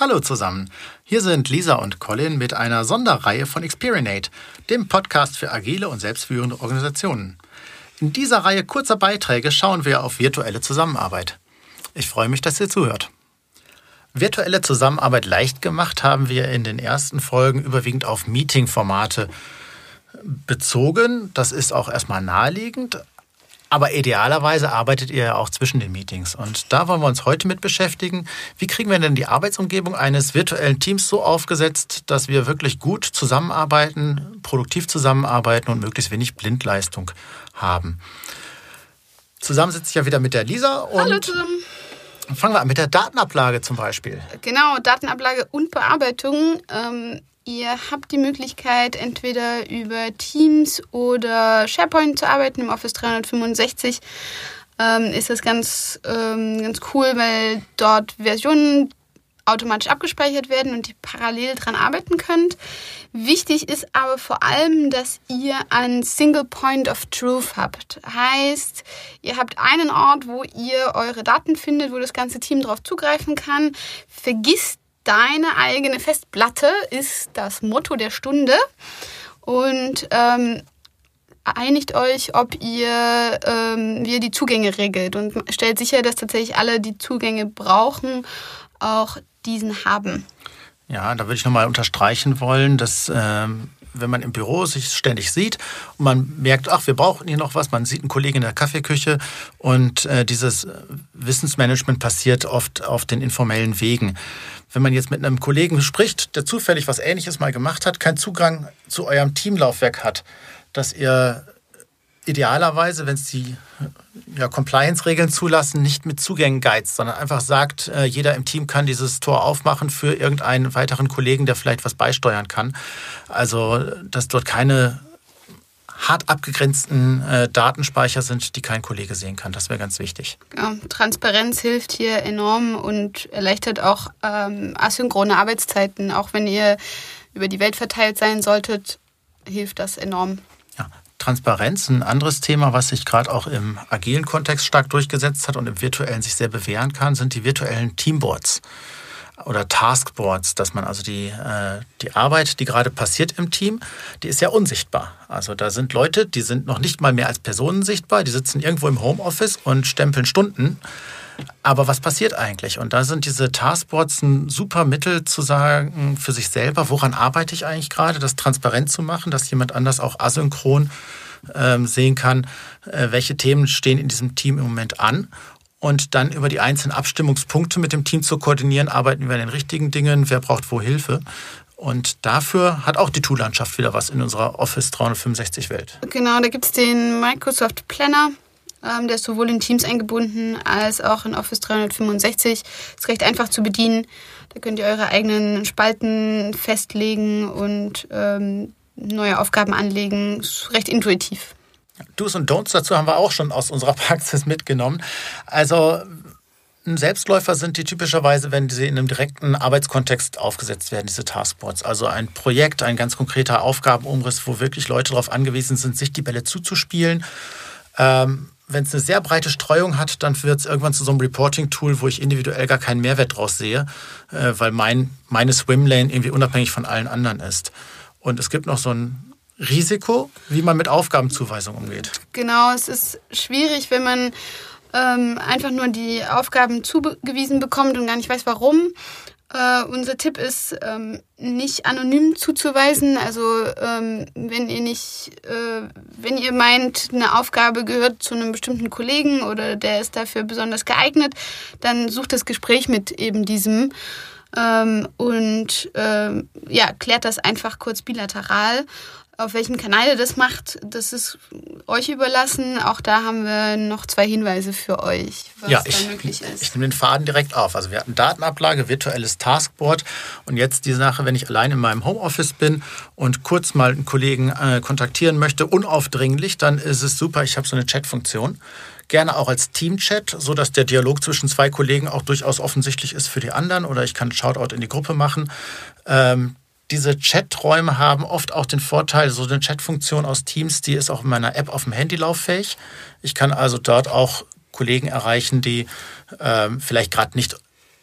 Hallo zusammen. Hier sind Lisa und Colin mit einer Sonderreihe von Experinate, dem Podcast für agile und selbstführende Organisationen. In dieser Reihe kurzer Beiträge schauen wir auf virtuelle Zusammenarbeit. Ich freue mich, dass ihr zuhört. Virtuelle Zusammenarbeit leicht gemacht haben wir in den ersten Folgen überwiegend auf Meeting-Formate bezogen. Das ist auch erstmal naheliegend, aber idealerweise arbeitet ihr ja auch zwischen den Meetings. Und da wollen wir uns heute mit beschäftigen. Wie kriegen wir denn die Arbeitsumgebung eines virtuellen Teams so aufgesetzt, dass wir wirklich gut zusammenarbeiten, produktiv zusammenarbeiten und möglichst wenig Blindleistung haben? Zusammen sitze ich ja wieder mit der Lisa. Und Hallo zusammen. Fangen wir an mit der Datenablage zum Beispiel. Genau, Datenablage und Bearbeitung. Ähm, Ihr habt die Möglichkeit, entweder über Teams oder SharePoint zu arbeiten. Im Office 365 ähm, ist das ganz, ähm, ganz cool, weil dort Versionen automatisch abgespeichert werden und ihr parallel dran arbeiten könnt. Wichtig ist aber vor allem, dass ihr einen Single Point of Truth habt. Heißt, ihr habt einen Ort, wo ihr eure Daten findet, wo das ganze Team darauf zugreifen kann. Vergisst deine eigene Festplatte ist das Motto der Stunde. Und ähm, einigt euch, ob ihr, ähm, wie ihr die Zugänge regelt und stellt sicher, dass tatsächlich alle, die Zugänge brauchen, auch diesen haben. Ja, da würde ich nochmal unterstreichen wollen, dass ähm, wenn man im Büro sich ständig sieht und man merkt, ach, wir brauchen hier noch was, man sieht einen Kollegen in der Kaffeeküche und äh, dieses Wissensmanagement passiert oft auf den informellen Wegen. Wenn man jetzt mit einem Kollegen spricht, der zufällig was Ähnliches mal gemacht hat, keinen Zugang zu eurem Teamlaufwerk hat, dass ihr idealerweise, wenn es die ja, Compliance-Regeln zulassen, nicht mit Zugängen geizt, sondern einfach sagt, äh, jeder im Team kann dieses Tor aufmachen für irgendeinen weiteren Kollegen, der vielleicht was beisteuern kann. Also, dass dort keine hart abgegrenzten äh, Datenspeicher sind, die kein Kollege sehen kann. Das wäre ganz wichtig. Ja, Transparenz hilft hier enorm und erleichtert auch ähm, asynchrone Arbeitszeiten. Auch wenn ihr über die Welt verteilt sein solltet, hilft das enorm. Ja, Transparenz, ein anderes Thema, was sich gerade auch im agilen Kontext stark durchgesetzt hat und im virtuellen sich sehr bewähren kann, sind die virtuellen Teamboards oder Taskboards, dass man also die, äh, die Arbeit, die gerade passiert im Team, die ist ja unsichtbar. Also da sind Leute, die sind noch nicht mal mehr als Personen sichtbar, die sitzen irgendwo im Homeoffice und stempeln Stunden. Aber was passiert eigentlich? Und da sind diese Taskboards ein super Mittel zu sagen für sich selber, woran arbeite ich eigentlich gerade, das transparent zu machen, dass jemand anders auch asynchron ähm, sehen kann, äh, welche Themen stehen in diesem Team im Moment an und dann über die einzelnen Abstimmungspunkte mit dem Team zu koordinieren, arbeiten wir an den richtigen Dingen, wer braucht wo Hilfe. Und dafür hat auch die Tool-Landschaft wieder was in unserer Office 365-Welt. Genau, da gibt es den Microsoft Planner. Ähm, der ist sowohl in Teams eingebunden als auch in Office 365. Ist recht einfach zu bedienen. Da könnt ihr eure eigenen Spalten festlegen und ähm, neue Aufgaben anlegen. Ist recht intuitiv. Do's und Don'ts dazu haben wir auch schon aus unserer Praxis mitgenommen. Also Selbstläufer sind die typischerweise, wenn sie in einem direkten Arbeitskontext aufgesetzt werden, diese Taskboards. Also ein Projekt, ein ganz konkreter Aufgabenumriss, wo wirklich Leute darauf angewiesen sind, sich die Bälle zuzuspielen. Ähm, wenn es eine sehr breite Streuung hat, dann wird es irgendwann zu so einem Reporting-Tool, wo ich individuell gar keinen Mehrwert draus sehe, äh, weil mein, meine Swimlane irgendwie unabhängig von allen anderen ist. Und es gibt noch so ein Risiko, wie man mit Aufgabenzuweisung umgeht. Genau, es ist schwierig, wenn man ähm, einfach nur die Aufgaben zugewiesen bekommt und gar nicht weiß, warum. Uh, unser Tipp ist, ähm, nicht anonym zuzuweisen. Also ähm, wenn ihr nicht, äh, wenn ihr meint, eine Aufgabe gehört zu einem bestimmten Kollegen oder der ist dafür besonders geeignet, dann sucht das Gespräch mit eben diesem ähm, und ähm, ja, klärt das einfach kurz bilateral. Auf welchem Kanal ihr das macht, das ist euch überlassen. Auch da haben wir noch zwei Hinweise für euch, was ja, ich, da möglich ist. Ich nehme den Faden direkt auf. Also wir hatten Datenablage, virtuelles Taskboard und jetzt die Sache, wenn ich allein in meinem Homeoffice bin und kurz mal einen Kollegen äh, kontaktieren möchte, unaufdringlich, dann ist es super, ich habe so eine Chatfunktion gerne auch als Teamchat, so dass der Dialog zwischen zwei Kollegen auch durchaus offensichtlich ist für die anderen oder ich kann Shoutout in die Gruppe machen. Ähm, diese Chaträume haben oft auch den Vorteil, so eine Chatfunktion aus Teams, die ist auch in meiner App auf dem Handy lauffähig. Ich kann also dort auch Kollegen erreichen, die ähm, vielleicht gerade nicht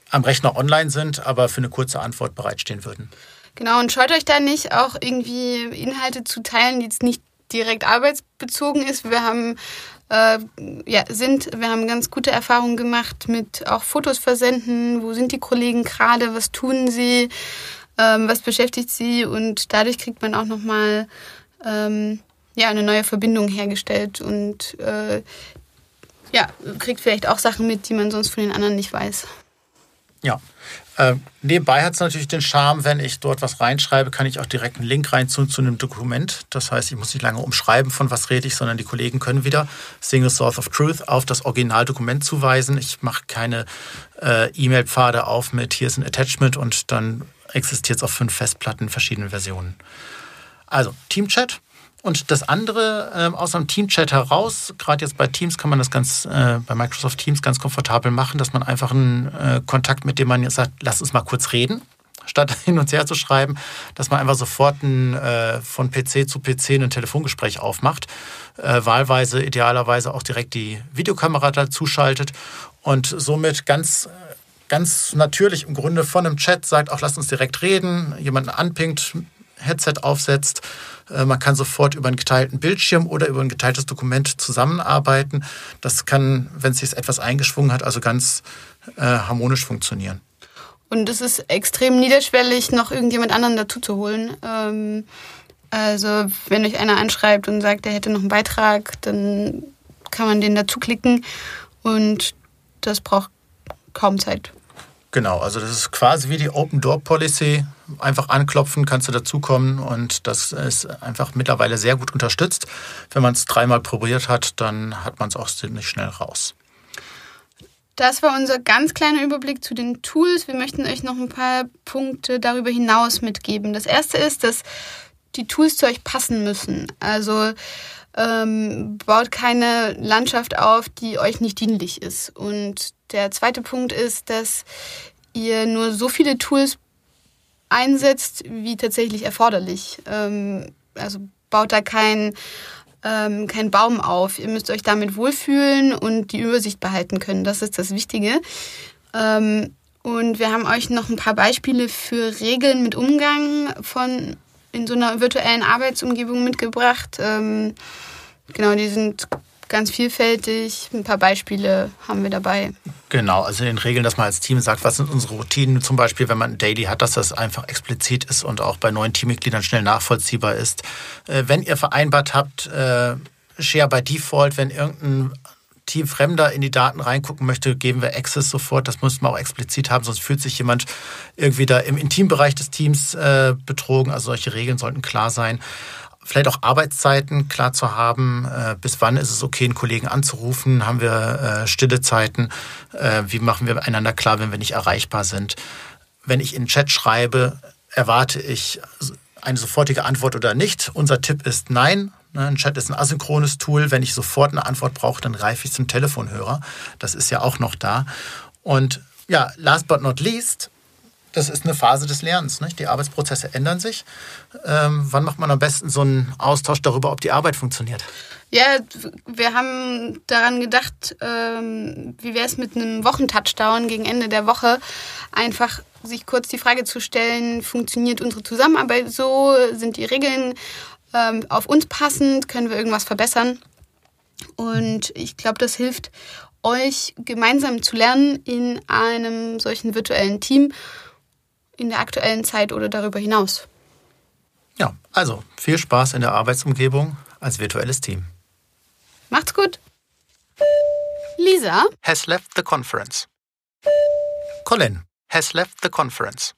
am Rechner online sind, aber für eine kurze Antwort bereitstehen würden. Genau, und scheut euch da nicht, auch irgendwie Inhalte zu teilen, die jetzt nicht direkt arbeitsbezogen ist. Wir haben äh, ja, sind, wir haben ganz gute Erfahrungen gemacht mit auch Fotos versenden, wo sind die Kollegen gerade, was tun sie, ähm, was beschäftigt sie und dadurch kriegt man auch nochmal ähm, ja, eine neue Verbindung hergestellt und äh, ja, kriegt vielleicht auch Sachen mit, die man sonst von den anderen nicht weiß. Ja. Äh, nebenbei hat es natürlich den Charme, wenn ich dort was reinschreibe, kann ich auch direkt einen Link rein zu, zu einem Dokument. Das heißt, ich muss nicht lange umschreiben, von was rede ich, sondern die Kollegen können wieder Single Source of Truth auf das Originaldokument zuweisen. Ich mache keine äh, E-Mail-Pfade auf mit hier ist ein Attachment und dann existiert es auf fünf Festplatten in verschiedenen Versionen. Also Teamchat, und das andere, äh, aus einem Teamchat heraus, gerade jetzt bei Teams kann man das ganz, äh, bei Microsoft Teams ganz komfortabel machen, dass man einfach einen äh, Kontakt, mit dem man jetzt sagt, lass uns mal kurz reden, statt hin und her zu schreiben, dass man einfach sofort ein, äh, von PC zu PC ein Telefongespräch aufmacht, äh, wahlweise idealerweise auch direkt die Videokamera dazu schaltet und somit ganz ganz natürlich im Grunde von einem Chat sagt, auch lass uns direkt reden, jemanden anpingt, Headset aufsetzt äh, man kann sofort über einen geteilten Bildschirm oder über ein geteiltes Dokument zusammenarbeiten. Das kann, wenn es sich etwas eingeschwungen hat, also ganz äh, harmonisch funktionieren. Und es ist extrem niederschwellig, noch irgendjemand anderen dazu zu holen. Ähm, also wenn euch einer anschreibt und sagt, er hätte noch einen Beitrag, dann kann man den dazu klicken und das braucht kaum Zeit. Genau, also das ist quasi wie die Open Door Policy. Einfach anklopfen, kannst du dazukommen und das ist einfach mittlerweile sehr gut unterstützt. Wenn man es dreimal probiert hat, dann hat man es auch ziemlich schnell raus. Das war unser ganz kleiner Überblick zu den Tools. Wir möchten euch noch ein paar Punkte darüber hinaus mitgeben. Das erste ist, dass die Tools zu euch passen müssen. Also ähm, baut keine Landschaft auf, die euch nicht dienlich ist. Und der zweite Punkt ist, dass ihr nur so viele Tools einsetzt, wie tatsächlich erforderlich. Ähm, also baut da kein, ähm, kein Baum auf. Ihr müsst euch damit wohlfühlen und die Übersicht behalten können. Das ist das Wichtige. Ähm, und wir haben euch noch ein paar Beispiele für Regeln mit Umgang von in so einer virtuellen Arbeitsumgebung mitgebracht. Ähm, genau, die sind ganz vielfältig. Ein paar Beispiele haben wir dabei. Genau, also in den Regeln, dass man als Team sagt, was sind unsere Routinen, zum Beispiel, wenn man ein Daily hat, dass das einfach explizit ist und auch bei neuen Teammitgliedern schnell nachvollziehbar ist. Äh, wenn ihr vereinbart habt, äh, Share by Default, wenn irgendein Teamfremder in die Daten reingucken möchte, geben wir Access sofort. Das muss man auch explizit haben, sonst fühlt sich jemand irgendwie da im Intimbereich des Teams äh, betrogen. Also solche Regeln sollten klar sein. Vielleicht auch Arbeitszeiten klar zu haben. Äh, bis wann ist es okay, einen Kollegen anzurufen? Haben wir äh, stille Zeiten? Äh, wie machen wir einander klar, wenn wir nicht erreichbar sind? Wenn ich in den Chat schreibe, erwarte ich eine sofortige Antwort oder nicht. Unser Tipp ist nein. Ne, ein Chat ist ein asynchrones Tool. Wenn ich sofort eine Antwort brauche, dann greife ich zum Telefonhörer. Das ist ja auch noch da. Und ja, last but not least, das ist eine Phase des Lernens. Nicht? Die Arbeitsprozesse ändern sich. Ähm, wann macht man am besten so einen Austausch darüber, ob die Arbeit funktioniert? Ja, wir haben daran gedacht, ähm, wie wäre es mit einem Wochentouchdown gegen Ende der Woche, einfach sich kurz die Frage zu stellen, funktioniert unsere Zusammenarbeit so, sind die Regeln ähm, auf uns passend, können wir irgendwas verbessern? Und ich glaube, das hilft euch gemeinsam zu lernen in einem solchen virtuellen Team in der aktuellen Zeit oder darüber hinaus. Ja, also viel Spaß in der Arbeitsumgebung als virtuelles Team. Macht's gut. Lisa has left the conference. Colin has left the conference.